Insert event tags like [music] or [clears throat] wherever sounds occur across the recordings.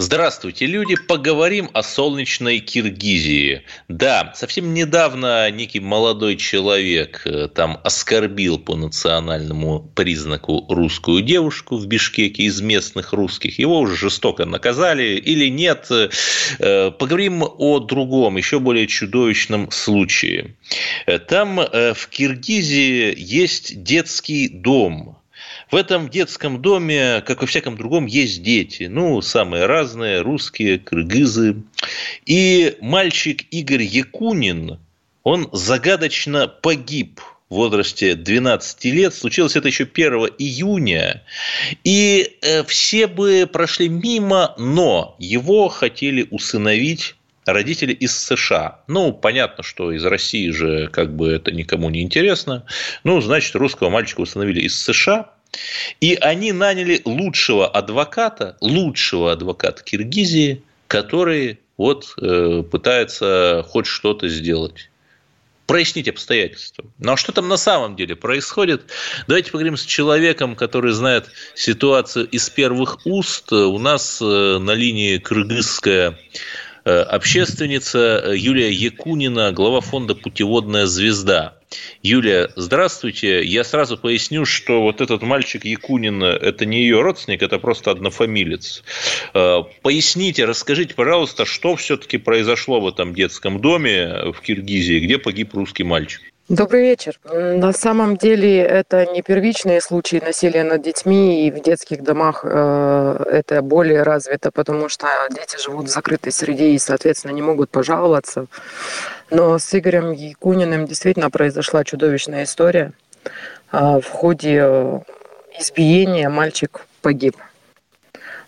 Здравствуйте, люди! Поговорим о солнечной Киргизии. Да, совсем недавно некий молодой человек э, там оскорбил по национальному признаку русскую девушку в Бишкеке из местных русских. Его уже жестоко наказали или нет. Э, поговорим о другом, еще более чудовищном случае. Э, там в Киргизии есть детский дом, в этом детском доме, как во всяком другом, есть дети. Ну, самые разные, русские, кыргызы. И мальчик Игорь Якунин, он загадочно погиб в возрасте 12 лет. Случилось это еще 1 июня. И э, все бы прошли мимо, но его хотели усыновить родители из США. Ну, понятно, что из России же как бы это никому не интересно. Ну, значит, русского мальчика установили из США. И они наняли лучшего адвоката, лучшего адвоката Киргизии, который вот э, пытается хоть что-то сделать прояснить обстоятельства. Ну а что там на самом деле происходит? Давайте поговорим с человеком, который знает ситуацию из первых уст. У нас э, на линии кыргызская э, общественница Юлия Якунина, глава фонда «Путеводная звезда». Юлия, здравствуйте. Я сразу поясню, что вот этот мальчик Якунин – это не ее родственник, это просто однофамилец. Э, поясните, расскажите, пожалуйста, что все-таки произошло в этом детском доме в Киргизии, где погиб русский мальчик? Добрый вечер. На самом деле это не первичные случаи насилия над детьми, и в детских домах э, это более развито, потому что дети живут в закрытой среде и, соответственно, не могут пожаловаться. Но с Игорем Якуниным действительно произошла чудовищная история. Э, в ходе э, избиения мальчик погиб.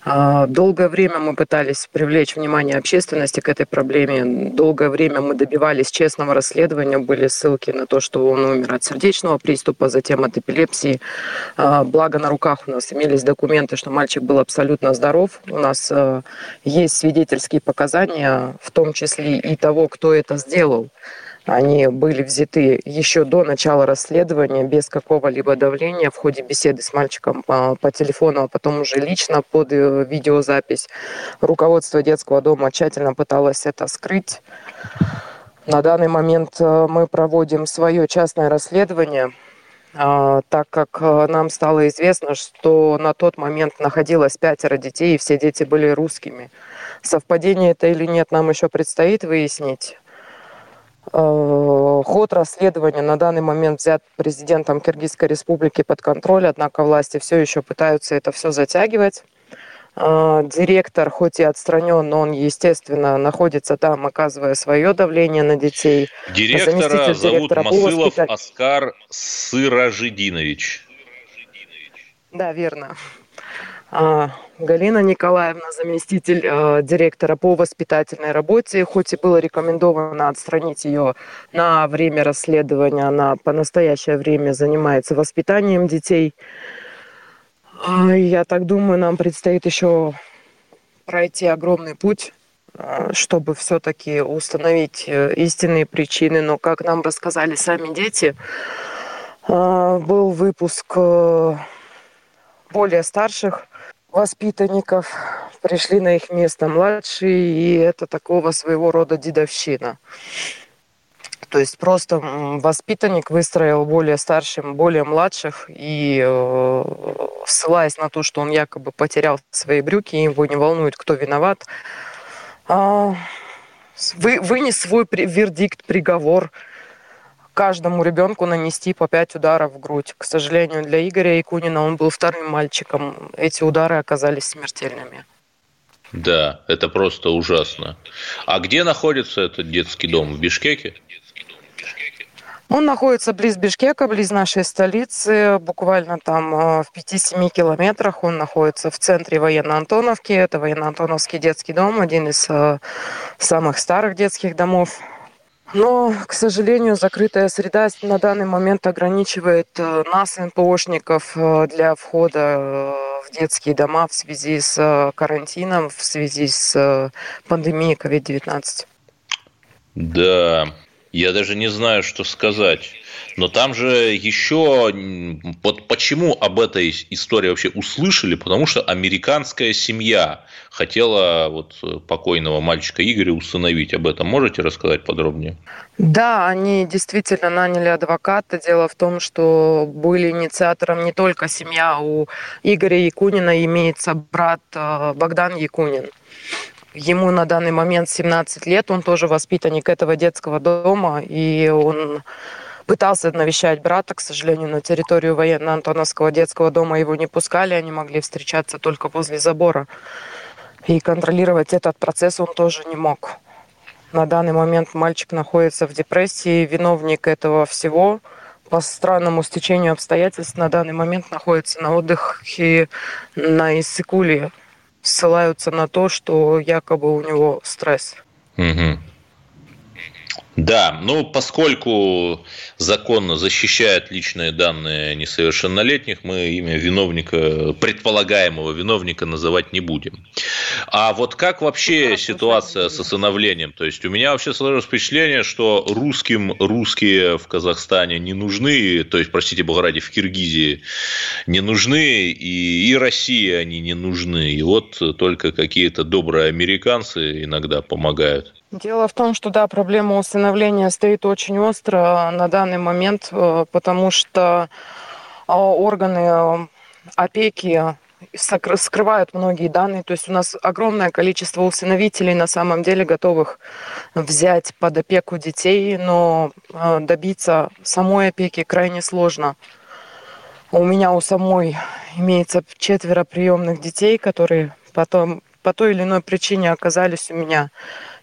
А, долгое время мы пытались привлечь внимание общественности к этой проблеме. Долгое время мы добивались честного расследования. Были ссылки на то, что он умер от сердечного приступа, затем от эпилепсии. А, благо на руках у нас имелись документы, что мальчик был абсолютно здоров. У нас а, есть свидетельские показания, в том числе и того, кто это сделал. Они были взяты еще до начала расследования без какого-либо давления в ходе беседы с мальчиком по, по телефону, а потом уже лично под э, видеозапись. Руководство детского дома тщательно пыталось это скрыть. На данный момент э, мы проводим свое частное расследование, а, так как э, нам стало известно, что на тот момент находилось пятеро детей, и все дети были русскими. Совпадение это или нет, нам еще предстоит выяснить. Э, ход расследования на данный момент взят президентом Киргизской республики под контроль, однако власти все еще пытаются это все затягивать. Э, директор, хоть и отстранен, но он, естественно, находится там, оказывая свое давление на детей. Директора зовут Масылов. Оскар Сыражидинович. Да, верно. А, Галина Николаевна, заместитель э, директора по воспитательной работе, хоть и было рекомендовано отстранить ее на время расследования, она по настоящее время занимается воспитанием детей. А, я так думаю, нам предстоит еще пройти огромный путь, э, чтобы все-таки установить э, истинные причины. Но, как нам рассказали сами дети, э, был выпуск более старших воспитанников, пришли на их место младшие, и это такого своего рода дедовщина. То есть просто воспитанник выстроил более старшим, более младших, и э, ссылаясь на то, что он якобы потерял свои брюки, его не волнует, кто виноват, э, вы, вынес свой вердикт, приговор – каждому ребенку нанести по пять ударов в грудь. К сожалению, для Игоря Якунина он был вторым мальчиком. Эти удары оказались смертельными. Да, это просто ужасно. А где находится этот детский дом? В Бишкеке? Он находится близ Бишкека, близ нашей столицы, буквально там э, в 5-7 километрах. Он находится в центре военно-Антоновки. Это военно-Антоновский детский дом, один из э, самых старых детских домов Но, к сожалению, закрытая среда на данный момент ограничивает э, нас, НПОшников, э, для входа э, в детские дома в связи с карантином, в связи с пандемией COVID-19. Да, я даже не знаю, что сказать. Но там же еще, вот почему об этой истории вообще услышали, потому что американская семья хотела вот покойного мальчика Игоря усыновить. Об этом можете рассказать подробнее? Да, они действительно наняли адвоката. Дело в том, что были инициатором не только семья, у Игоря Якунина имеется брат э, Богдан Якунин. Ему на данный момент 17 лет, он тоже воспитанник этого детского дома, и он пытался навещать брата, к сожалению, на территорию военно-антоновского детского дома его не пускали, они могли встречаться только возле забора. И контролировать этот процесс он тоже не мог. На данный момент мальчик находится в депрессии, виновник этого всего по странному стечению обстоятельств на данный момент находится на отдыхе на Иссыкуле ссылаются на то, что якобы у него стресс. Угу. Да, ну поскольку закон защищает личные данные несовершеннолетних, мы имя виновника, предполагаемого виновника называть не будем. А вот как вообще ситуация с осыновлением? То есть у меня вообще сложилось впечатление, что русским русские в Казахстане не нужны, то есть, простите бога ради, в Киргизии не нужны, и, и России они не нужны. И вот только какие-то добрые американцы иногда помогают. Дело в том, что да, проблема усыновления стоит очень остро на данный момент, э, потому что э, органы э, опеки скрывают многие данные. То есть у нас огромное количество усыновителей на самом деле готовых взять под опеку детей, но добиться самой опеки крайне сложно. У меня у самой имеется четверо приемных детей, которые потом по той или иной причине оказались у меня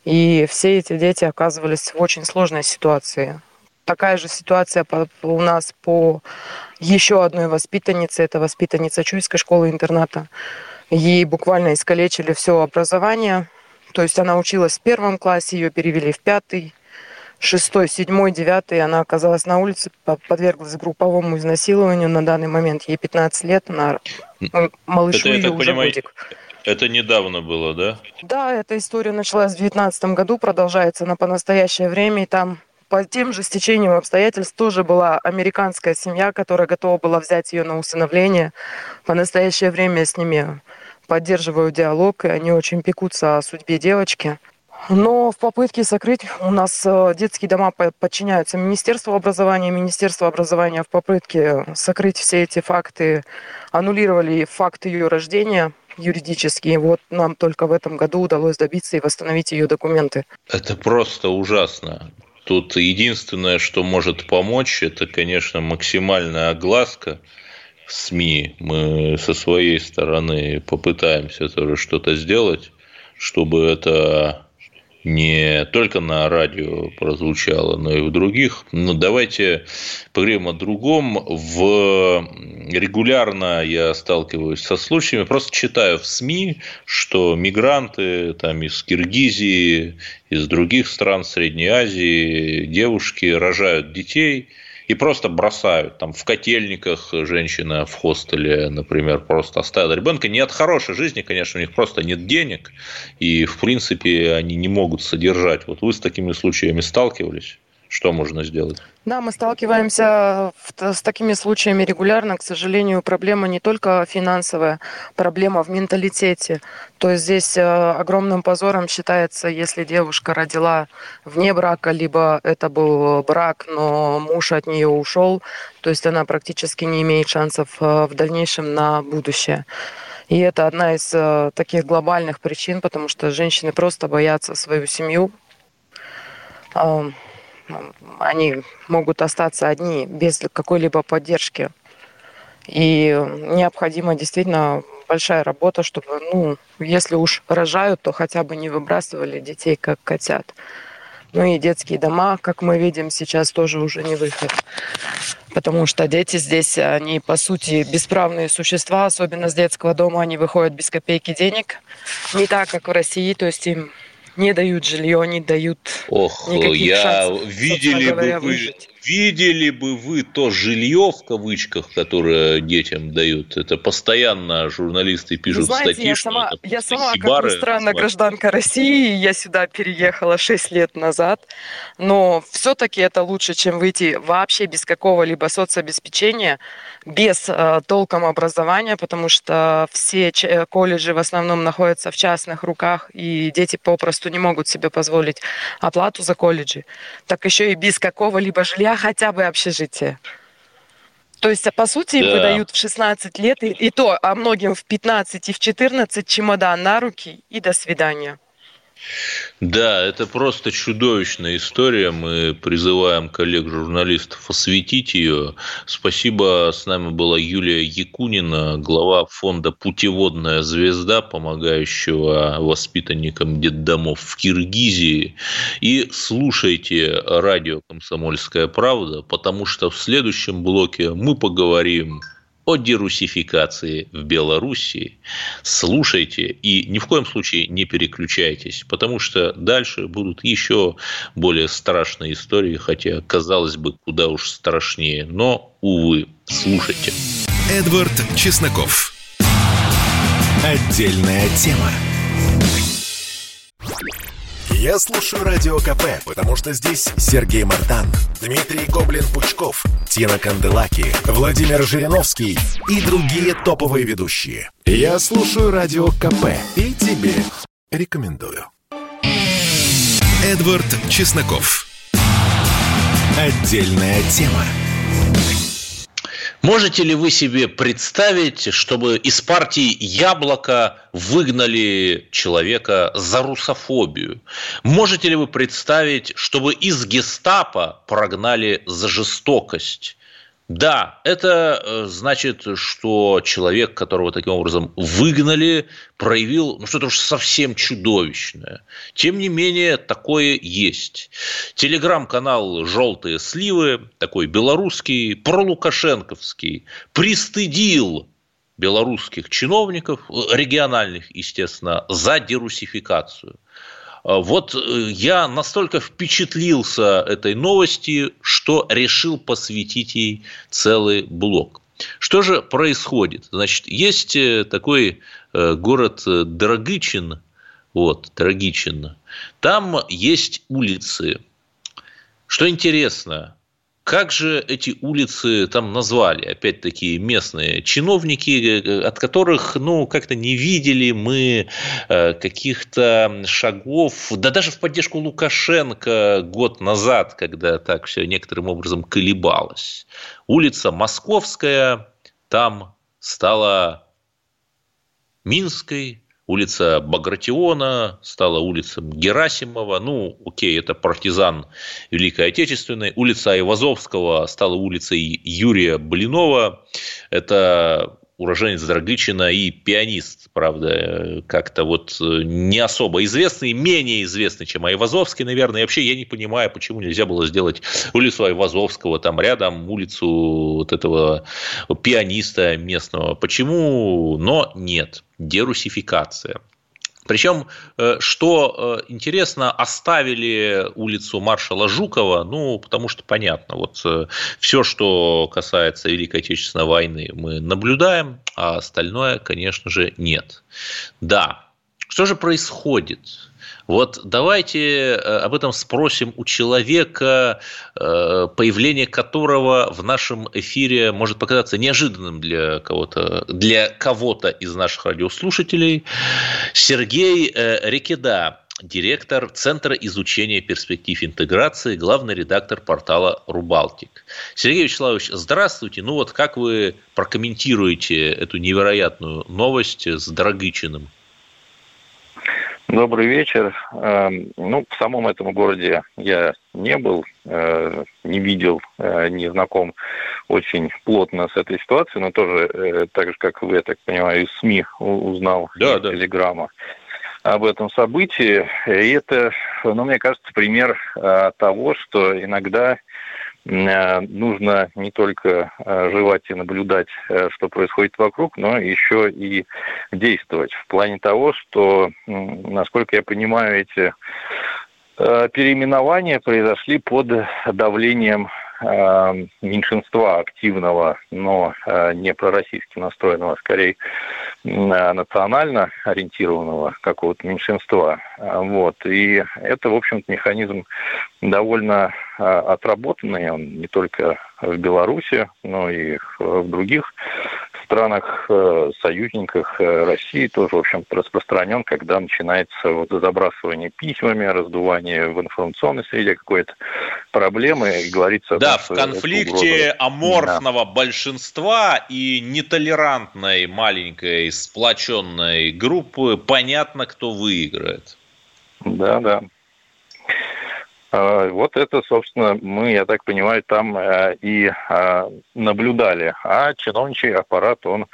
и все эти дети оказывались в очень сложной ситуации. Такая же ситуация у нас по еще одной воспитаннице. Это воспитанница Чуйской школы-интерната. Ей буквально искалечили все образование. То есть она училась в первом классе, ее перевели в пятый, шестой, седьмой, девятый. Она оказалась на улице, подверглась групповому изнасилованию. На данный момент ей 15 лет, она малышу Это, ее уже понимаю, годик. Это недавно было, да? Да, эта история началась в 2019 году, продолжается она по настоящее время, и там по тем же стечениям обстоятельств тоже была американская семья, которая готова была взять ее на усыновление. По настоящее время с ними поддерживаю диалог, и они очень пекутся о судьбе девочки. Но в попытке сокрыть у нас э, детские дома подчиняются Министерству образования. Министерство образования в попытке сокрыть все эти факты аннулировали факт ее рождения – юридические. Вот нам только в этом году удалось добиться и восстановить ее документы. Это просто ужасно. Тут единственное, что может помочь, это, конечно, максимальная огласка в СМИ. Мы со своей стороны попытаемся тоже что-то сделать, чтобы это не только на радио прозвучало, но и в других. Но давайте поговорим о другом. В... Регулярно я сталкиваюсь со случаями, просто читаю в СМИ, что мигранты там, из Киргизии, из других стран Средней Азии, девушки рожают детей – и просто бросают. Там в котельниках женщина в хостеле, например, просто оставила ребенка. Не от хорошей жизни, конечно, у них просто нет денег, и, в принципе, они не могут содержать. Вот вы с такими случаями сталкивались? Что можно сделать? Да, мы сталкиваемся с такими случаями регулярно. К сожалению, проблема не только финансовая, проблема в менталитете. То есть здесь э, огромным позором считается, если девушка родила вне брака, либо это был брак, но муж от нее ушел, то есть она практически не имеет шансов э, в дальнейшем на будущее. И это одна из э, таких глобальных причин, потому что женщины просто боятся свою семью они могут остаться одни без какой-либо поддержки. И необходима действительно большая работа, чтобы, ну, если уж рожают, то хотя бы не выбрасывали детей как котят. Ну и детские дома, как мы видим, сейчас тоже уже не выход. Потому что дети здесь, они по сути бесправные существа, особенно с детского дома они выходят без копейки денег. Не так, как в России, то есть им не дают жилье, не дают Ох, я шансов, видели бы вы, выжить. Видели бы вы то жилье в кавычках, которое детям дают. Это постоянно журналисты пишут вы знаете, статьи. Я сама, я сама как ни странно, гражданка России. Я сюда переехала 6 лет назад, но все-таки это лучше, чем выйти вообще без какого-либо соцобеспечения, без э, толком образования, потому что все колледжи в основном находятся в частных руках, и дети попросту не могут себе позволить оплату за колледжи. Так еще и без какого-либо жилья, хотя бы общежития. То есть, по сути, им да. выдают в 16 лет, и, и то, а многим в 15 и в 14 чемодан на руки, и до свидания. Да, это просто чудовищная история. Мы призываем коллег-журналистов осветить ее. Спасибо. С нами была Юлия Якунина, глава фонда «Путеводная звезда», помогающего воспитанникам детдомов в Киргизии. И слушайте радио «Комсомольская правда», потому что в следующем блоке мы поговорим о дерусификации в Белоруссии. Слушайте и ни в коем случае не переключайтесь, потому что дальше будут еще более страшные истории, хотя, казалось бы, куда уж страшнее. Но, увы, слушайте. Эдвард Чесноков. Отдельная тема. Я слушаю Радио КП, потому что здесь Сергей Мартан, Дмитрий Гоблин-Пучков, Тина Канделаки, Владимир Жириновский и другие топовые ведущие. Я слушаю Радио КП и тебе рекомендую. Эдвард Чесноков. Отдельная тема. Можете ли вы себе представить, чтобы из партии «Яблоко» выгнали человека за русофобию? Можете ли вы представить, чтобы из гестапо прогнали за жестокость? Да, это э, значит, что человек, которого таким образом выгнали, проявил ну, что-то уж совсем чудовищное. Тем не менее, такое есть. Телеграм-канал «Желтые сливы», такой белорусский, пролукашенковский, пристыдил белорусских чиновников, региональных, естественно, за дерусификацию – вот э, я настолько впечатлился этой новости, что решил посвятить ей целый блок. Что же происходит? Значит, есть э, такой э, город Драгычин, вот, Драгичин. Там есть улицы. Что интересно, как же эти улицы там назвали? Опять-таки местные чиновники, э, от которых, ну, как-то не видели мы э, каких-то шагов, да даже в поддержку Лукашенко год назад, когда так все некоторым образом колебалось. Улица Московская там стала Минской, улица Багратиона стала улицей Герасимова, ну, окей, это партизан Великой Отечественной, улица Айвазовского стала улицей Юрия Блинова, это уроженец Драгычина и пианист, правда, как-то вот не особо известный, менее известный, чем Айвазовский, наверное. И вообще я не понимаю, почему нельзя было сделать улицу Айвазовского, там рядом улицу вот этого пианиста местного. Почему? Но нет дерусификация. Причем, э, что э, интересно, оставили улицу маршала Жукова, ну, потому что понятно, вот э, все, что касается Великой Отечественной войны, мы наблюдаем, а остальное, конечно же, нет. Да, что же происходит? Вот давайте э, об этом спросим у человека, э, появление которого в нашем эфире может показаться неожиданным для кого-то, для кого-то из наших радиослушателей. Сергей э, Рекеда, директор Центра изучения перспектив интеграции, главный редактор портала «Рубалтик». Сергей Вячеславович, здравствуйте. Ну вот как вы прокомментируете эту невероятную новость с Драгычиным? Добрый вечер. Эм, ну, в самом этом городе я не был, э, не видел, э, не знаком очень плотно с этой ситуацией, но тоже, э, так же, как вы, я так понимаю, из СМИ узнал, да, из да. Телеграма об этом событии. И это, ну, мне кажется, пример того, что иногда нужно не только жевать и наблюдать, что происходит вокруг, но еще и действовать. В плане того, что, насколько я понимаю, эти переименования произошли под давлением Э, меньшинства активного, но э, не пророссийски настроенного, а скорее национально ориентированного какого-то меньшинства. Вот. И это, в общем-то, механизм довольно э, отработанный, он не только в Беларуси, но и в других странах, э, союзниках э, России тоже, в общем-то, распространен, когда начинается вот забрасывание письмами, раздувание в информационной среде какой-то проблемы, и говорится... Да, том, в конфликте аморфного да. большинства и нетолерантной маленькой сплоченной группы понятно, кто выиграет. Да, да. А, вот это, собственно, мы, я так понимаю, там э, и а, наблюдали. А чиновничий аппарат, он,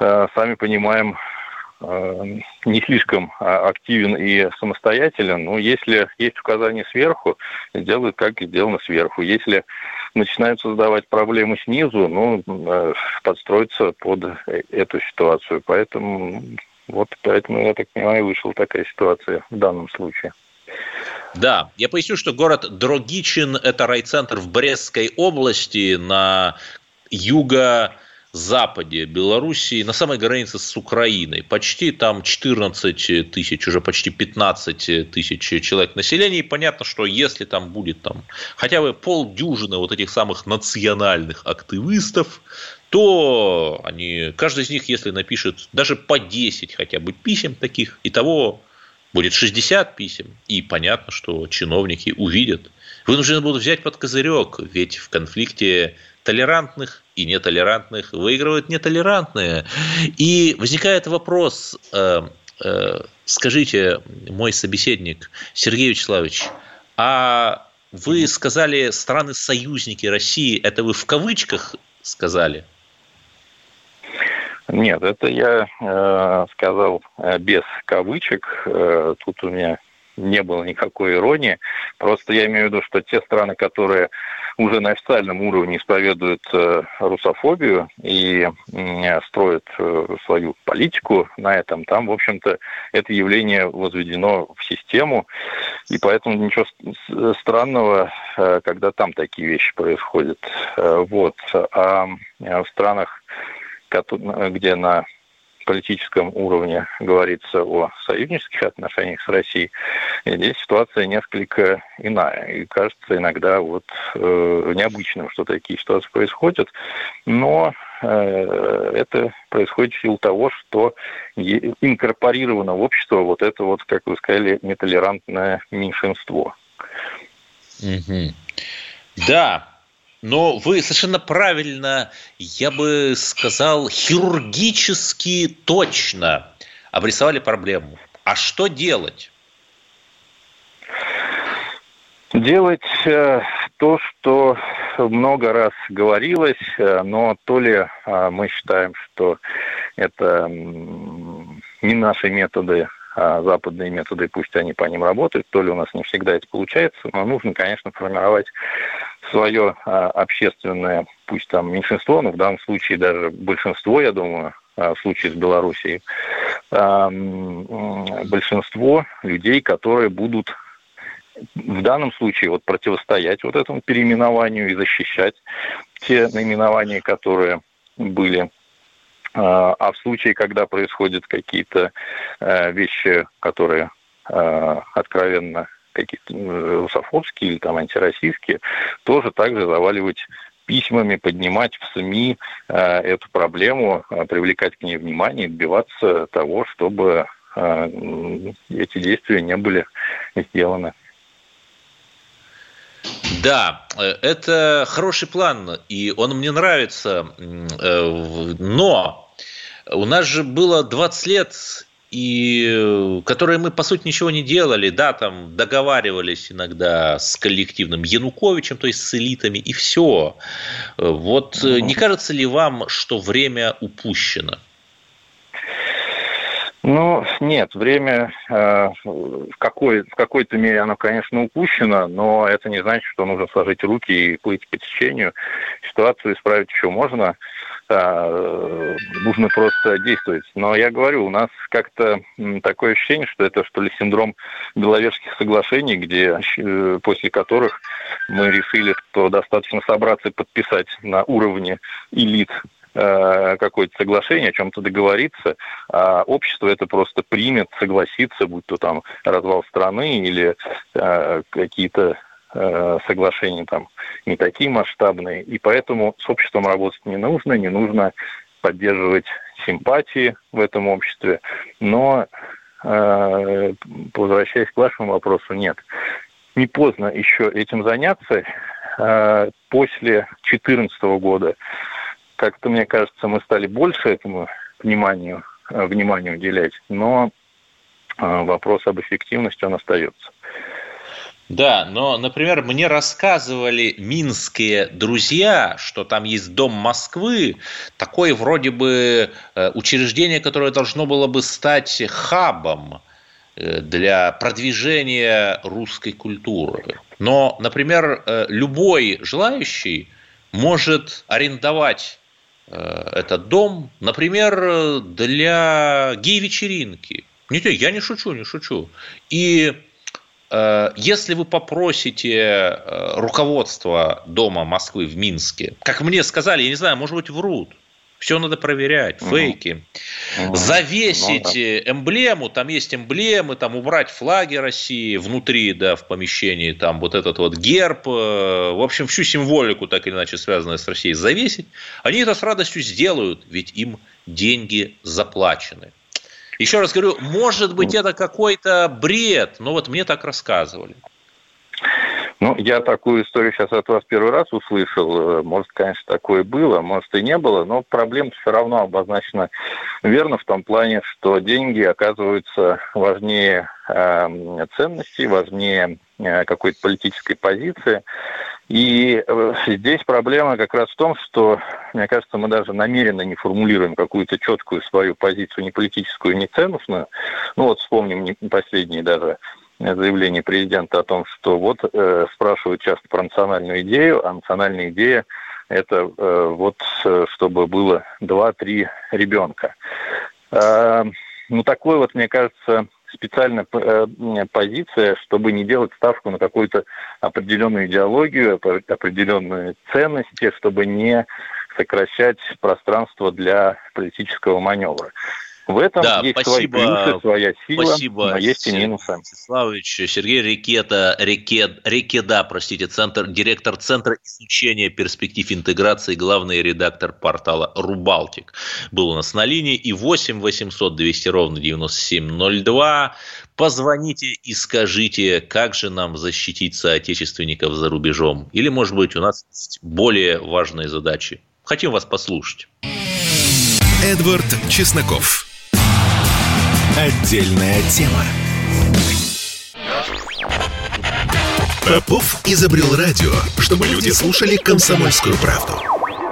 э, сами понимаем, э, не слишком а, активен и самостоятелен. Но если есть указания сверху, делают как сделано сверху. Если начинают создавать проблемы снизу, ну, подстроиться под эту ситуацию. Поэтому вот поэтому, я так понимаю, вышла такая ситуация в данном случае. Да, я поясню, что город Дрогичин – это райцентр в Брестской области на юго западе Белоруссии, на самой границе с Украиной. Почти там 14 тысяч, уже почти 15 тысяч человек населения. И понятно, что если там будет там хотя бы полдюжины вот этих самых национальных активистов, то они, каждый из них, если напишет даже по 10 хотя бы писем таких, и того будет 60 писем, и понятно, что чиновники увидят. Вынуждены будут взять под козырек, ведь в конфликте толерантных и нетолерантных выигрывают нетолерантные. И возникает вопрос, э, э, скажите, мой собеседник Сергей Вячеславович, а вы сказали страны-союзники России, это вы в кавычках сказали? Нет, это я э, сказал э, без кавычек. Э, тут у меня не было никакой иронии. Просто я имею в виду, что те страны, которые уже на официальном уровне исповедуют э, русофобию и э, строят э, свою политику на этом, там, в общем-то, это явление возведено в систему, и поэтому ничего странного, э, когда там такие вещи происходят. Э, вот. А в странах где на политическом уровне говорится о союзнических отношениях с Россией, здесь ситуация несколько иная. И кажется иногда вот э, необычным, что такие ситуации происходят. Но э, это происходит в силу того, что инкорпорировано в общество вот это вот, как вы сказали, нетолерантное меньшинство. Угу. Да, но вы совершенно правильно, я бы сказал, хирургически точно обрисовали проблему. А что делать? Делать э, то, что много раз говорилось, э, но то ли э, мы считаем, что это не наши методы а западные методы, пусть они по ним работают, то ли у нас не всегда это получается, но нужно, конечно, формировать свое а, общественное, пусть там меньшинство, но в данном случае даже большинство, я думаю, а, в случае с Белоруссией, большинство людей, которые будут в данном случае вот противостоять вот этому переименованию и защищать те наименования, которые были а, а в случае, когда происходят какие-то э, вещи, которые э, откровенно какие-то русофобские или там антироссийские, тоже также заваливать письмами, поднимать в СМИ э, эту проблему, привлекать к ней внимание, добиваться того, чтобы эти действия не были сделаны. Да, это хороший план, и он мне нравится, но у нас же было 20 лет, и которые мы, по сути, ничего не делали, да, там договаривались иногда с коллективным Януковичем, то есть с элитами, и все. Вот не кажется ли вам, что время упущено? Ну, нет, время э, в, какой, в какой-то мере оно, конечно, упущено, но это не значит, что нужно сложить руки и плыть по течению. Ситуацию исправить еще можно, э, нужно просто действовать. Но я говорю, у нас как-то такое ощущение, что это что ли синдром Беловежских соглашений, где, э, после которых мы решили, что достаточно собраться и подписать на уровне элит Э, какое-то соглашение, о чем-то договориться, а общество это просто примет, согласится, будь то там развал страны или э, какие-то э, соглашения там не такие масштабные. И поэтому с обществом работать не нужно, не нужно поддерживать симпатии в этом обществе. Но, возвращаясь к вашему вопросу, нет. Не поздно еще этим заняться. После 2014 года как-то, мне кажется, мы стали больше этому вниманию, э, вниманию уделять, но э, вопрос об эффективности, он остается. Да, но, например, мне рассказывали минские друзья, что там есть Дом Москвы, такое вроде бы э, учреждение, которое должно было бы стать хабом для продвижения русской культуры. Но, например, любой желающий может арендовать Э, этот дом, например, для гей-вечеринки. Нет, я не шучу, не шучу. И э, если вы попросите э, руководство Дома Москвы в Минске, как мне сказали, я не знаю, может быть, врут, все надо проверять, угу. фейки. Угу. Завесить ну, да. эмблему, там есть эмблемы, там убрать флаги России внутри, да, в помещении, там вот этот вот герб, э, в общем, всю символику, так или иначе связанную с Россией, завесить. Они это с радостью сделают, ведь им деньги заплачены. Еще раз говорю, может быть, это какой-то бред, но вот мне так рассказывали. Ну, я такую историю сейчас от вас первый раз услышал. Э, может, конечно, такое было, может и не было, но проблема все равно обозначена верно в том плане, что деньги оказываются важнее э, ценностей, важнее э, какой-то политической позиции. И э, здесь проблема как раз в том, что, мне кажется, мы даже намеренно не формулируем какую-то четкую свою позицию, ни политическую, ни ценностную. Ну вот вспомним последние даже заявление президента о том, что вот э, спрашивают часто про национальную идею, а национальная идея это э, вот э, чтобы было 2-3 ребенка. Э, ну, такой вот, мне кажется, специальная э, позиция, чтобы не делать ставку на какую-то определенную идеологию, определенные ценности, чтобы не сокращать пространство для политического маневра. В этом да, есть спасибо, свои плюсы, своя сила, спасибо, но есть и минусы. Славович, Сергей Рикета, Рикет, Рикеда, простите, центр, директор Центра изучения перспектив интеграции, главный редактор портала Рубалтик был у нас на линии. И 8 800 200 ровно 9702. Позвоните и скажите, как же нам защитить соотечественников за рубежом. Или, может быть, у нас есть более важные задачи. Хотим вас послушать. Эдвард Чесноков. Отдельная тема. Попов изобрел радио, чтобы люди слушали комсомольскую правду.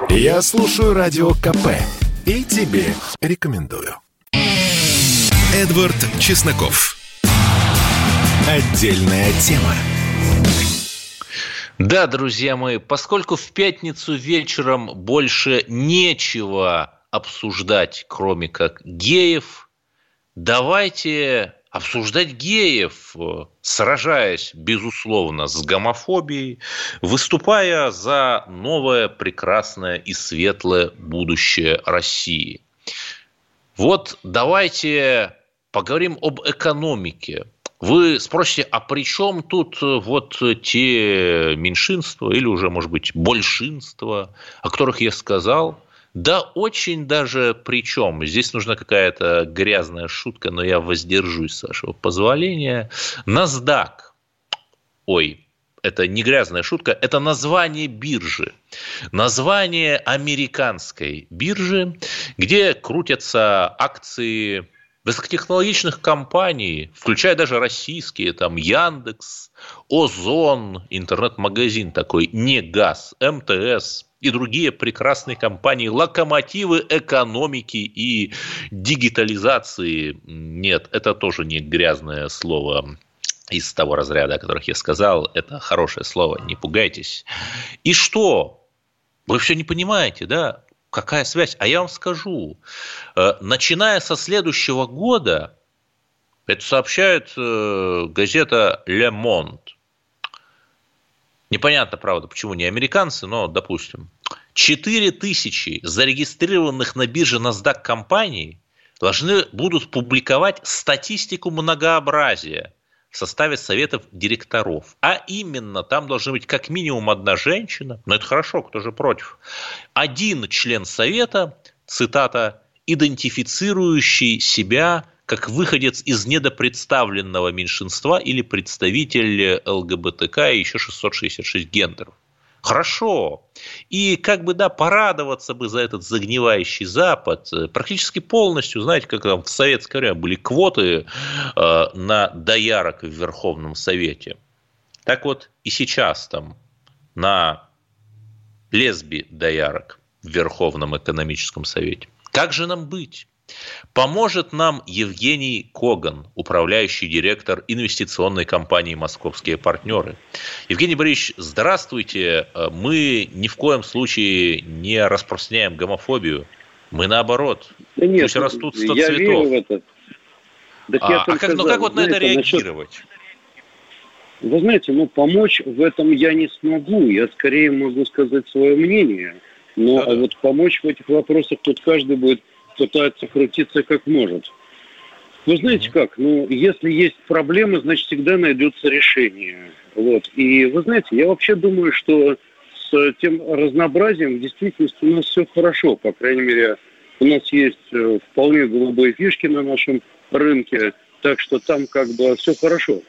Я слушаю радио КП и тебе рекомендую. Эдвард Чесноков. Отдельная тема. Да, друзья мои, поскольку в пятницу вечером больше нечего обсуждать, кроме как геев, давайте обсуждать геев, сражаясь, безусловно, с гомофобией, выступая за новое, прекрасное и светлое будущее России. Вот давайте поговорим об экономике. Вы спросите, а при чем тут вот те меньшинства или уже, может быть, большинства, о которых я сказал – да очень даже причем. Здесь нужна какая-то грязная шутка, но я воздержусь, с вашего позволения. NASDAQ. Ой, это не грязная шутка, это название биржи. Название американской биржи, где крутятся акции высокотехнологичных компаний, включая даже российские, там Яндекс, Озон, интернет-магазин такой, не газ, МТС и другие прекрасные компании, локомотивы экономики и дигитализации. Нет, это тоже не грязное слово из того разряда, о которых я сказал. Это хорошее слово, не пугайтесь. И что? Вы все не понимаете, да? Какая связь? А я вам скажу. Э, начиная со следующего года, это сообщает э, газета «Le Monde», Непонятно, правда, почему не американцы, но допустим. 4 тысячи зарегистрированных на бирже NASDAQ компаний должны будут публиковать статистику многообразия в составе советов директоров. А именно, там должна быть как минимум одна женщина, но это хорошо, кто же против, один член совета, цитата, идентифицирующий себя как выходец из недопредставленного меньшинства или представитель ЛГБТК и еще 666 гендеров. Хорошо. И как бы, да, порадоваться бы за этот загнивающий Запад. Практически полностью, знаете, как в советское время были квоты э, на доярок в Верховном Совете. Так вот и сейчас там на лесби доярок в Верховном экономическом совете. Как же нам быть? Поможет нам Евгений Коган, управляющий директор инвестиционной компании «Московские партнеры». Евгений Борисович, здравствуйте. Мы ни в коем случае не распространяем гомофобию. Мы наоборот. Да нет, Пусть растут сто я цветов. Верю в это. Так а, а как, ну как вот на это реагировать? Насчет... Вы знаете, ну помочь в этом я не смогу. Я скорее могу сказать свое мнение. Но да -да. вот помочь в этих вопросах тут каждый будет пытается крутиться как может. Вы знаете как, ну, если есть проблемы, значит, всегда найдется решение. Вот. И вы знаете, я вообще думаю, что с тем разнообразием в действительности у нас все хорошо. По крайней мере, у нас есть э, вполне голубые фишки на нашем рынке, так что там как бы все хорошо.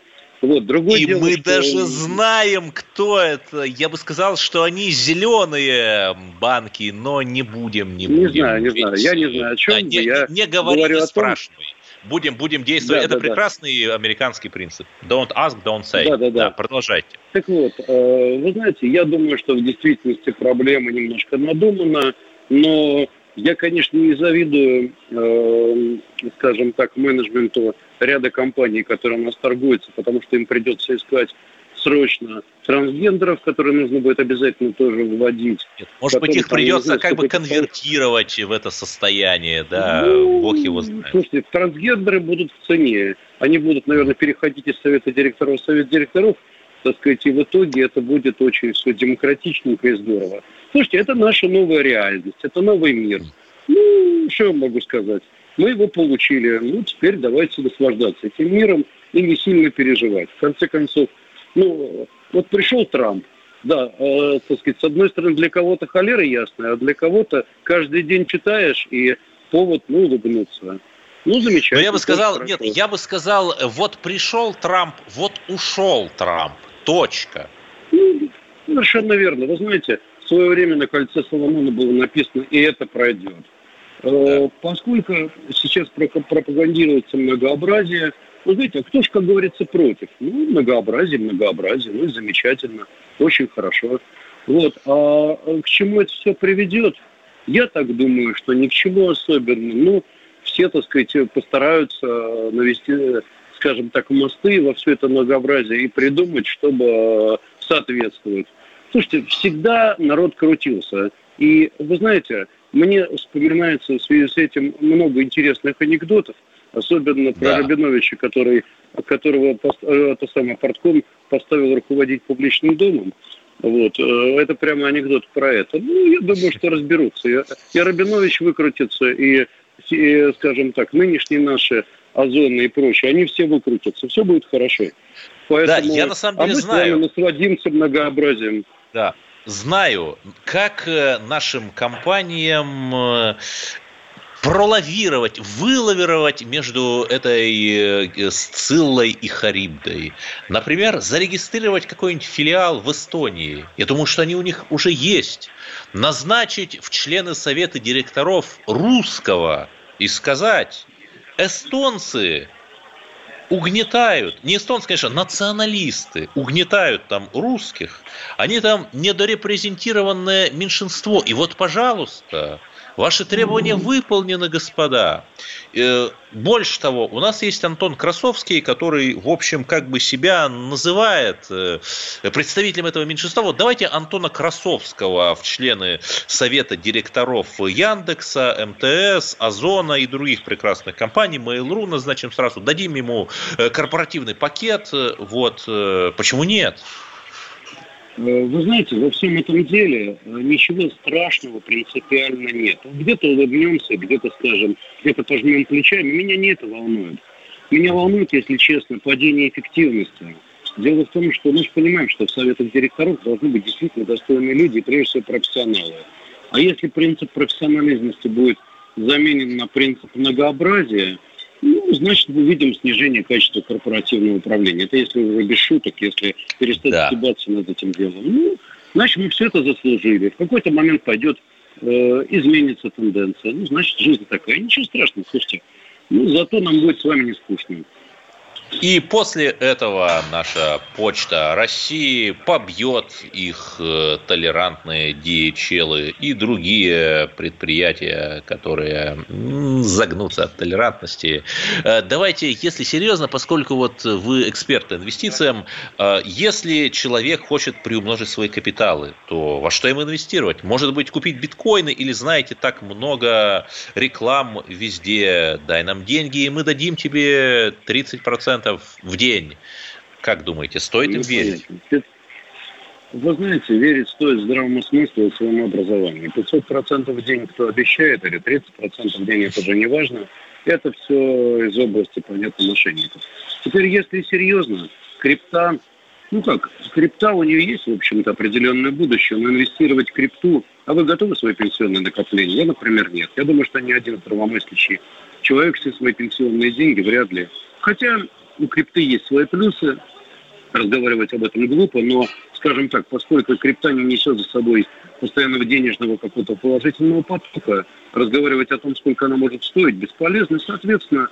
Вот, другое и дело, мы что... даже знаем, кто это. Я бы сказал, что они зеленые банки, но не будем, не, не будем. Не знаю, не знаю. Я не знаю, о чем. Да, не, я не говори, говорю не спрашивай. Будем, будем действовать. Да, это да, прекрасный да. американский принцип. Don't ask, don't say. Да, да, да. да продолжайте. Так вот, э, вы знаете, я думаю, что в действительности проблема немножко надумана, но я, конечно, не завидую, э, скажем так, менеджменту ряда компаний, которые у нас торгуются, потому что им придется искать срочно трансгендеров, которые нужно будет обязательно тоже вводить. Нет, может Потом, быть, их придется знаю, как бы конвертировать в это состояние, да, ну, бог его знает. Слушайте, трансгендеры будут в цене. Они будут, наверное, переходить из совета директоров в совет директоров, так сказать, и в итоге это будет очень все демократичненько и здорово. Слушайте, это наша новая реальность, это новый мир. Ну, что я могу сказать? Мы его получили, ну, теперь давайте наслаждаться этим миром и не сильно переживать. В конце концов, ну, вот пришел Трамп, да, э, так сказать, с одной стороны, для кого-то холера ясная, а для кого-то каждый день читаешь и повод, ну, улыбнуться. Ну, замечательно. Но я бы сказал, нет, я бы сказал, вот пришел Трамп, вот ушел Трамп. Точка. Ну, совершенно верно. Вы знаете, в свое время на кольце Соломона было написано, и это пройдет. Э, да. Поскольку сейчас пропагандируется многообразие, вы знаете, а кто же, как говорится, против? Ну, многообразие, многообразие, ну, замечательно, очень хорошо. Вот, а к чему это все приведет? Я так думаю, что ни к чему особенному. Ну, все, так сказать, постараются навести скажем так, мосты во все это многообразие и придумать, чтобы э, соответствовать. Слушайте, всегда народ крутился. И вы знаете, мне вспоминается в связи с этим много интересных анекдотов, особенно про да. Рабиновича, который, которого э, это самое портком поставил руководить публичным домом. Вот. Э, это прямо анекдот про это. Ну, я думаю, что разберутся. И Рабинович выкрутится, и, и, скажем так, нынешние наши озоны и прочее, они все выкрутятся, все будет хорошо. Поэтому, да, я на самом деле а мы знаю. с вами насладимся многообразием. Да, знаю, как э, нашим компаниям э, пролавировать, вылавировать между этой э, Сциллой и Харибдой. Например, зарегистрировать какой-нибудь филиал в Эстонии. Я думаю, что они у них уже есть. Назначить в члены совета директоров русского и сказать, эстонцы угнетают, не эстонцы, конечно, националисты угнетают там русских, они там недорепрезентированное меньшинство. И вот, пожалуйста, Ваши требования выполнены, господа. Э, больше того, у нас есть Антон Красовский, который, в общем, как бы себя называет э, представителем этого меньшинства. Вот давайте Антона Красовского в члены Совета директоров Яндекса, МТС, Озона и других прекрасных компаний, Mail.ru назначим сразу, дадим ему э, корпоративный пакет. Вот. Почему нет? Э, вы знаете, во всем этом деле э, ничего страшного принципиально нет. Где-то улыбнемся, где-то скажем, где-то пожмем плечами. Меня не это волнует. Меня волнует, если честно, падение эффективности. Дело в том, что мы же понимаем, что в советах директоров должны быть действительно достойные люди и прежде всего профессионалы. А если принцип профессионализности будет заменен на принцип многообразия, значит, мы видим снижение качества корпоративного управления. Это если уже без шуток, если перестать да. стебаться над этим делом. Ну, значит, мы все это заслужили. В какой-то момент пойдет, э, изменится тенденция. Ну, значит, жизнь такая. Ничего страшного, слушайте. Ну, зато нам будет с вами не скучно. И после этого наша почта России побьет их э, толерантные DHL и другие предприятия, которые загнутся от толерантности. Э, давайте, если серьезно, поскольку вот вы эксперт по инвестициям, э, если человек хочет приумножить свои капиталы, то во что им инвестировать? Может быть, купить биткоины или знаете, так много реклам везде, дай нам деньги, и мы дадим тебе 30% процентов в день. Как думаете, стоит им верить? Вы знаете, верить стоит здравому смыслу и своему образованию. 500% в день кто обещает, или 30% в день, это же не важно. Это все из области, понятно, мошенников. Теперь, если серьезно, крипта, ну как, крипта у нее есть, в общем-то, определенное будущее, но инвестировать в крипту, а вы готовы свои пенсионные накопления? Я, например, нет. Я думаю, что ни один здравомыслящий человек все свои пенсионные деньги вряд ли. Хотя у крипты есть свои плюсы, разговаривать об этом глупо, но, скажем так, поскольку крипта не несет за собой постоянного денежного какого-то положительного потока, разговаривать о том, сколько она может стоить, бесполезно. Соответственно,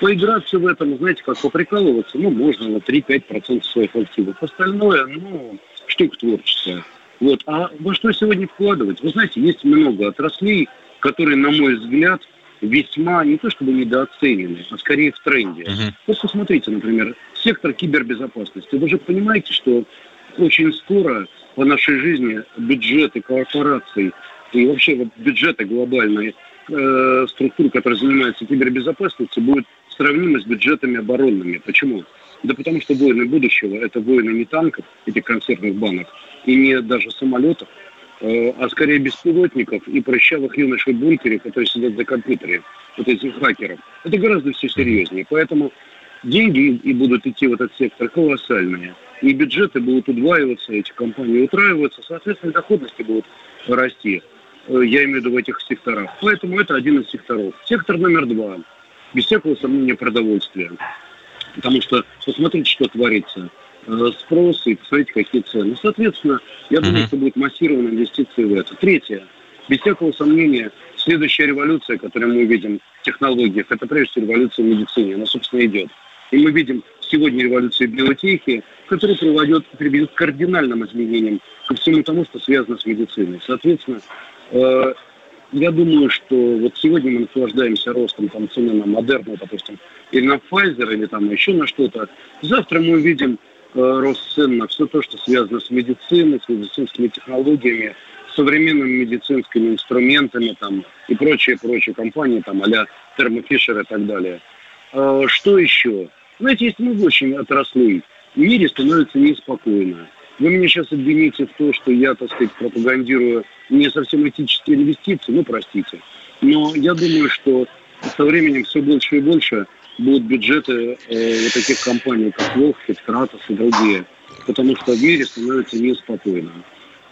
поиграться в этом, знаете, как поприкалываться, ну, можно на 3-5% своих активов. Остальное, ну, штука творческая. Вот. А во что сегодня вкладывать? Вы знаете, есть много отраслей, которые, на мой взгляд, весьма не то чтобы недооценены, а скорее в тренде. Uh-huh. Вот посмотрите, например, сектор кибербезопасности. Вы же понимаете, что очень скоро по нашей жизни бюджеты корпораций и вообще вот бюджеты глобальные э, структур, которые занимаются кибербезопасностью, будут сравнимы с бюджетами оборонными. Почему? Да потому что войны будущего – это войны не танков, этих консервных банок, и не даже самолетов, а скорее беспилотников и прыщавых юношей бункере, которые сидят за компьютере, вот этих хакеров. Это гораздо все серьезнее. Поэтому деньги и будут идти в этот сектор колоссальные. И бюджеты будут удваиваться, эти компании утраиваться, соответственно, доходности будут расти. Э, я имею в виду в этих секторах. Поэтому это один из секторов. Сектор номер два. Без всякого сомнения продовольствие. Потому что посмотрите, что творится. Э, спрос и посмотрите, какие цены. Соответственно, я думаю, mm-hmm. что будет массированная инвестиция в это. Третье. Без всякого сомнения, следующая революция, которую мы видим в технологиях, это прежде всего революция в медицине. Она, собственно, идет. И мы видим сегодня революцию биотехи, которая приводит, приведет к кардинальным изменениям ко всему тому, что связано с медициной. Соответственно, э, я думаю, что вот сегодня мы наслаждаемся ростом там, цены на Модерну, допустим, или на Pfizer, или там еще на что-то. Завтра мы увидим Э, рост цен на все то, что связано с медициной, с медицинскими технологиями, современными медицинскими инструментами там, и прочие-прочие компании, там, а-ля Fisher и так далее. А, что еще? Знаете, есть много очень отраслей. В мире становится неспокойно. Вы меня сейчас обвините в том, что я, так сказать, пропагандирую не совсем этические инвестиции, ну, простите. Но я думаю, что со временем все больше и больше будут бюджеты э, вот таких компаний, как Lockheed, Kratos и другие, потому что в мире становится неспокойно.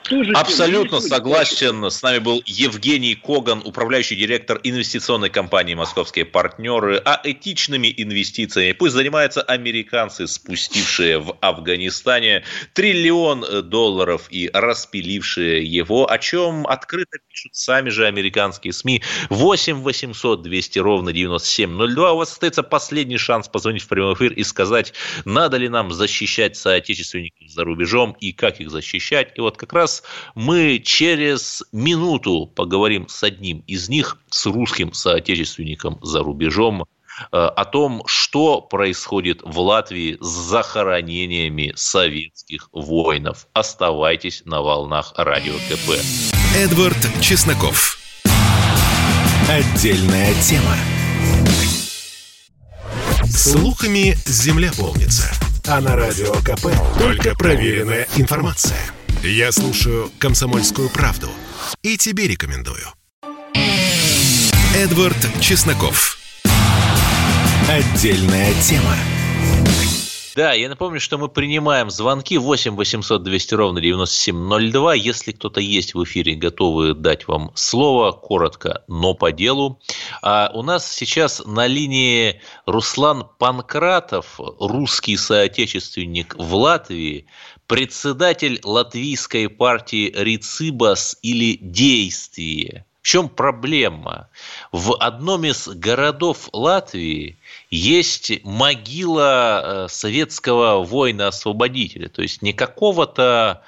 Тоже Абсолютно согласен. С нами был Евгений Коган, управляющий директор инвестиционной компании «Московские партнеры». А этичными инвестициями пусть занимаются американцы, спустившие в Афганистане триллион долларов и распилившие его, о чем открыто пишут сами же американские СМИ. 8 800 200 ровно 9702. У вас остается последний шанс позвонить в прямой эфир и сказать, надо ли нам защищать соотечественников за рубежом и как их защищать. И вот как раз раз мы через минуту поговорим с одним из них, с русским соотечественником за рубежом, э, о том, что происходит в Латвии с захоронениями советских воинов. Оставайтесь на волнах радио КП. Эдвард Чесноков. Отдельная тема. Слухами земля полнится. А на радио КП только проверенная информация. Я слушаю «Комсомольскую правду» и тебе рекомендую. Эдвард Чесноков. Отдельная тема. Да, я напомню, что мы принимаем звонки 8 800 200 ровно 9702. Если кто-то есть в эфире, готовы дать вам слово, коротко, но по делу. А у нас сейчас на линии Руслан Панкратов, русский соотечественник в Латвии, председатель латвийской партии Рицибас или Действие. В чем проблема? В одном из городов Латвии есть могила э, советского воина-освободителя, то есть не какого-то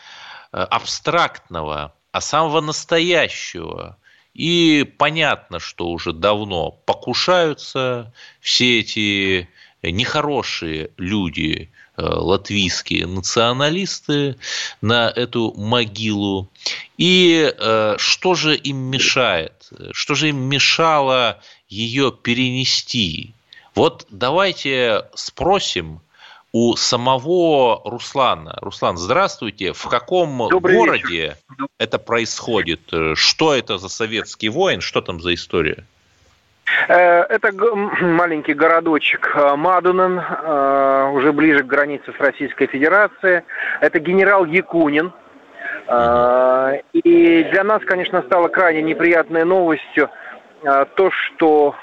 э, абстрактного, а самого настоящего. И понятно, что уже давно покушаются все эти нехорошие люди, латвийские националисты на эту могилу. И э, что же им мешает? Что же им мешало ее перенести? Вот давайте спросим у самого Руслана. Руслан, здравствуйте. В каком Добрый городе вечер. это происходит? Что это за советский воин? Что там за история? Э, это [clears throat] маленький городочек э, Мадунен, э, уже ближе к границе с Российской Федерацией. Это генерал Якунин. И для нас, конечно, стало крайне неприятной новостью то, что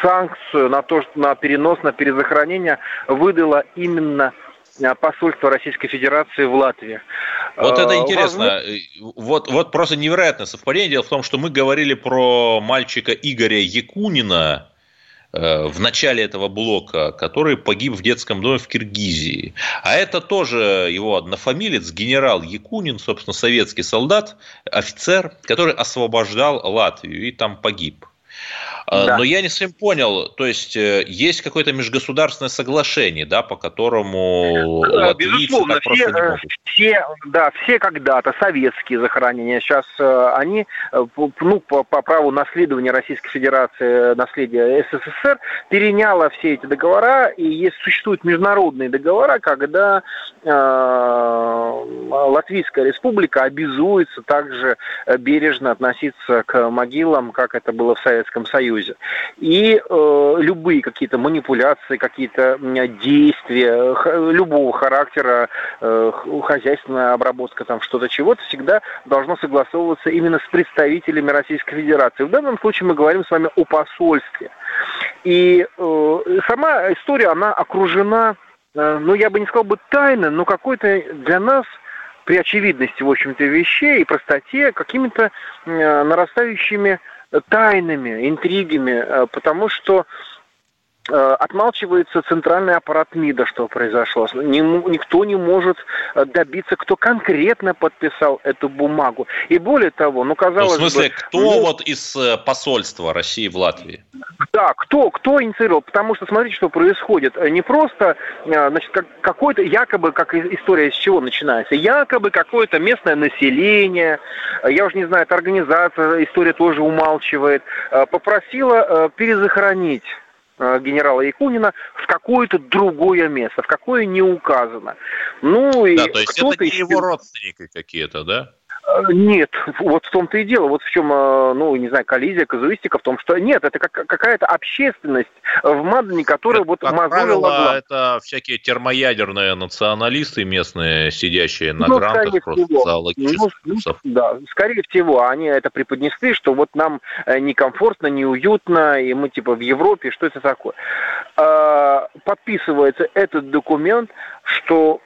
санкцию на то, на перенос, на перезахоронение выдало именно посольства Российской Федерации в Латвии. Вот это э, интересно. Возможно... Вот, вот просто невероятное совпадение. Дело в том, что мы говорили про мальчика Игоря Якунина э, в начале этого блока, который погиб в детском доме в Киргизии. А это тоже его однофамилец, генерал Якунин, собственно, советский солдат, офицер, который освобождал Латвию и там погиб. А, да. Но я не совсем понял, то есть э, есть какое-то межгосударственное соглашение, да, по которому безусловно, все, э, все, да, все когда-то советские захоронения, сейчас э, они, ну, по, по праву наследования Российской Федерации, наследия СССР, переняла все эти договора, и есть, существуют международные договора, когда э, Латвийская Республика обязуется также бережно относиться к могилам, как это было в Советском Союзе Союзе. И э, любые какие-то манипуляции, какие-то действия любого характера, э, хозяйственная обработка, там что-то чего-то, всегда должно согласовываться именно с представителями Российской Федерации. В данном случае мы говорим с вами о посольстве. И э, сама история, она окружена, э, ну, я бы не сказал бы тайно, но какой-то для нас при очевидности, в общем-то, вещей и простоте какими-то э, нарастающими тайнами, интригами, э, потому что отмалчивается центральный аппарат МИДа, что произошло. Никто не может э, добиться, кто конкретно подписал эту бумагу. И более того, ну казалось ну, в смысле, бы, кто ну, вот из э, посольства России в Латвии? Да, кто, кто инициировал? Потому что смотрите, что происходит. Не просто, значит, как, какой-то якобы, как история с чего начинается, якобы какое-то местное население, я уже не знаю, это организация, история тоже умалчивает, попросила перезахоронить Э, генерала Якунина в какое-то другое место, в какое не указано. Ну и да, то есть это не его родственники какие-то, да? Нет, вот в том-то и дело. Вот в чем, ну, не знаю, коллизия, казуистика в том, что нет, это как, какая-то общественность в Мадане, которая это, вот как мозолила правило, это всякие термоядерные националисты местные, сидящие на ну, грантах просто всего. за логических ну, Да, скорее всего, они это преподнесли, что вот нам некомфортно, неуютно, и мы типа в Европе, что это такое. Подписывается этот документ, что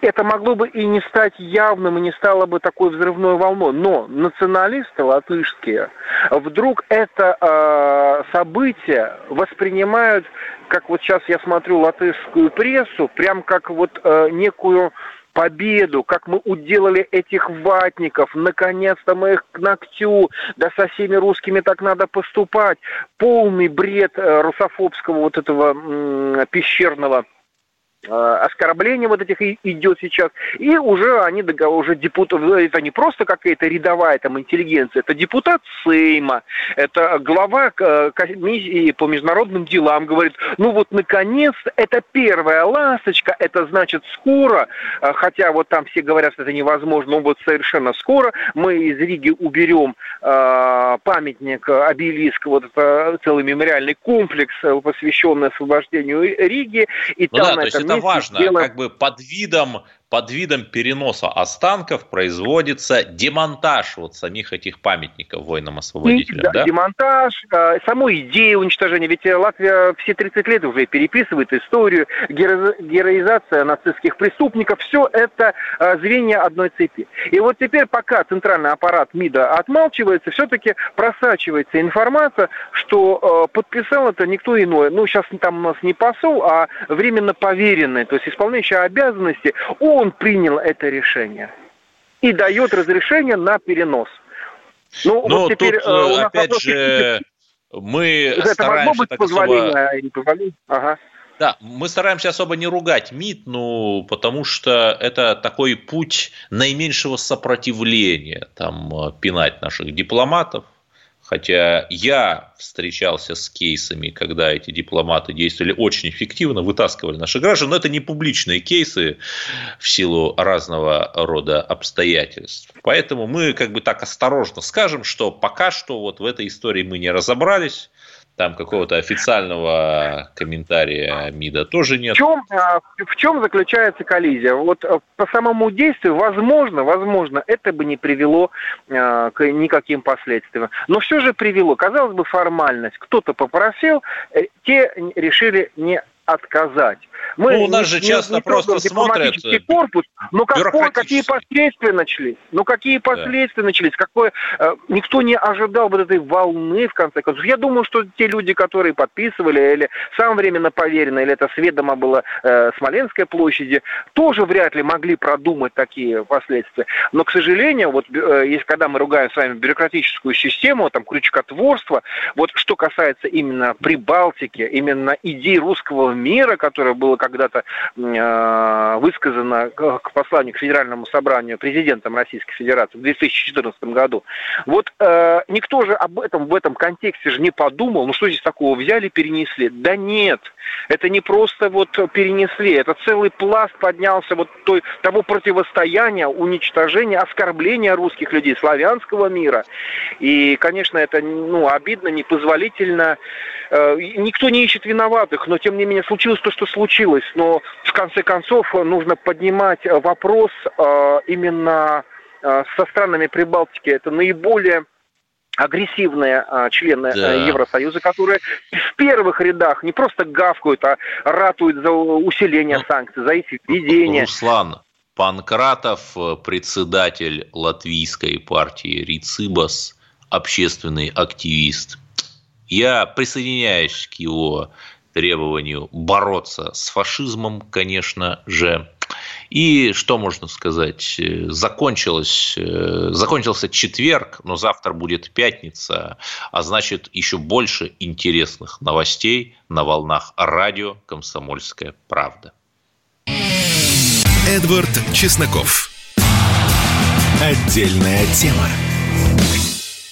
это могло бы и не стать явным, и не стало бы такой взрывной волной. Но националисты латышские вдруг это э, событие воспринимают, как вот сейчас я смотрю латышскую прессу, прям как вот э, некую победу, как мы уделали этих ватников, наконец-то мы их к ногтю, да со всеми русскими так надо поступать. Полный бред э, русофобского вот этого м- пещерного оскорбление вот этих идет сейчас, и уже они уже депутаты, это не просто какая-то рядовая там интеллигенция, это депутат Сейма, это глава э, комиссии по международным делам говорит, ну вот наконец это первая ласточка, это значит скоро, э, хотя вот там все говорят, что это невозможно, но вот совершенно скоро мы из Риги уберем памятник, обелиск, вот это целый мемориальный комплекс, посвященный освобождению Риги, и ну там да, на этом это важно, делаем... как бы под видом под видом переноса останков производится демонтаж вот самих этих памятников воинам-освободителям, да? да? Демонтаж, э, саму идею уничтожения. Ведь э, Латвия все 30 лет уже переписывает историю, геро- героизация нацистских преступников. Все это э, звенья одной цепи. И вот теперь, пока центральный аппарат МИДа отмалчивается, все-таки просачивается информация, что э, подписал это никто иной. Ну, сейчас там у нас не посол, а временно поверенный, то есть исполняющий обязанности. Он принял это решение и дает разрешение на перенос. Ну, Но вот теперь, тут, э, у нас опять вопрос, же, мы это стараемся могло быть позволение особо... или позволение? Ага. Да, мы стараемся особо не ругать МИД, ну, потому что это такой путь наименьшего сопротивления, там, э, пинать наших дипломатов, Хотя я встречался с кейсами, когда эти дипломаты действовали очень эффективно, вытаскивали наших граждан, но это не публичные кейсы в силу разного рода обстоятельств. Поэтому мы как бы так осторожно скажем, что пока что вот в этой истории мы не разобрались, там какого-то официального комментария МИДа тоже нет. В чем, а, в чем заключается коллизия? Вот э, по самому действию, возможно, возможно, это бы не привело а, к никаким последствиям. Но все же привело. Казалось бы, формальность. Кто-то попросил, э, те решили не отказать. Мы ну, у нас же часто не, просто смотрят э, корпус, но какой, какие последствия начались? Ну какие последствия да. начались? Какое, э, никто не ожидал вот этой волны в конце концов. Я думаю, что те люди, которые подписывали или сам временно поверено, или это сведомо было э, Смоленской площади, тоже вряд ли могли продумать такие последствия. Но, к сожалению, вот э, если когда мы ругаем с вами бюрократическую систему, там крючкотворство, вот что касается именно Прибалтики, именно идей русского мира, которое было когда-то э, высказано к посланию к Федеральному собранию президентом Российской Федерации в 2014 году. Вот э, никто же об этом в этом контексте же не подумал, ну что здесь такого взяли, перенесли. Да нет, это не просто вот перенесли, это целый пласт поднялся вот той, того противостояния, уничтожения, оскорбления русских людей, славянского мира. И, конечно, это ну, обидно, непозволительно. Э, никто не ищет виноватых, но тем не менее случилось то, что случилось. Но в конце концов нужно поднимать вопрос э, именно э, со странами Прибалтики. Это наиболее агрессивные а, члены да. Евросоюза, которые в первых рядах не просто гавкают, а ратуют за усиление ну, санкций, за их введение. Руслан, Панкратов, председатель латвийской партии Рицибас, общественный активист, я присоединяюсь к его требованию бороться с фашизмом, конечно же. И что можно сказать? Закончилось, закончился четверг, но завтра будет пятница, а значит еще больше интересных новостей на волнах радио «Комсомольская правда». Эдвард Чесноков. Отдельная тема.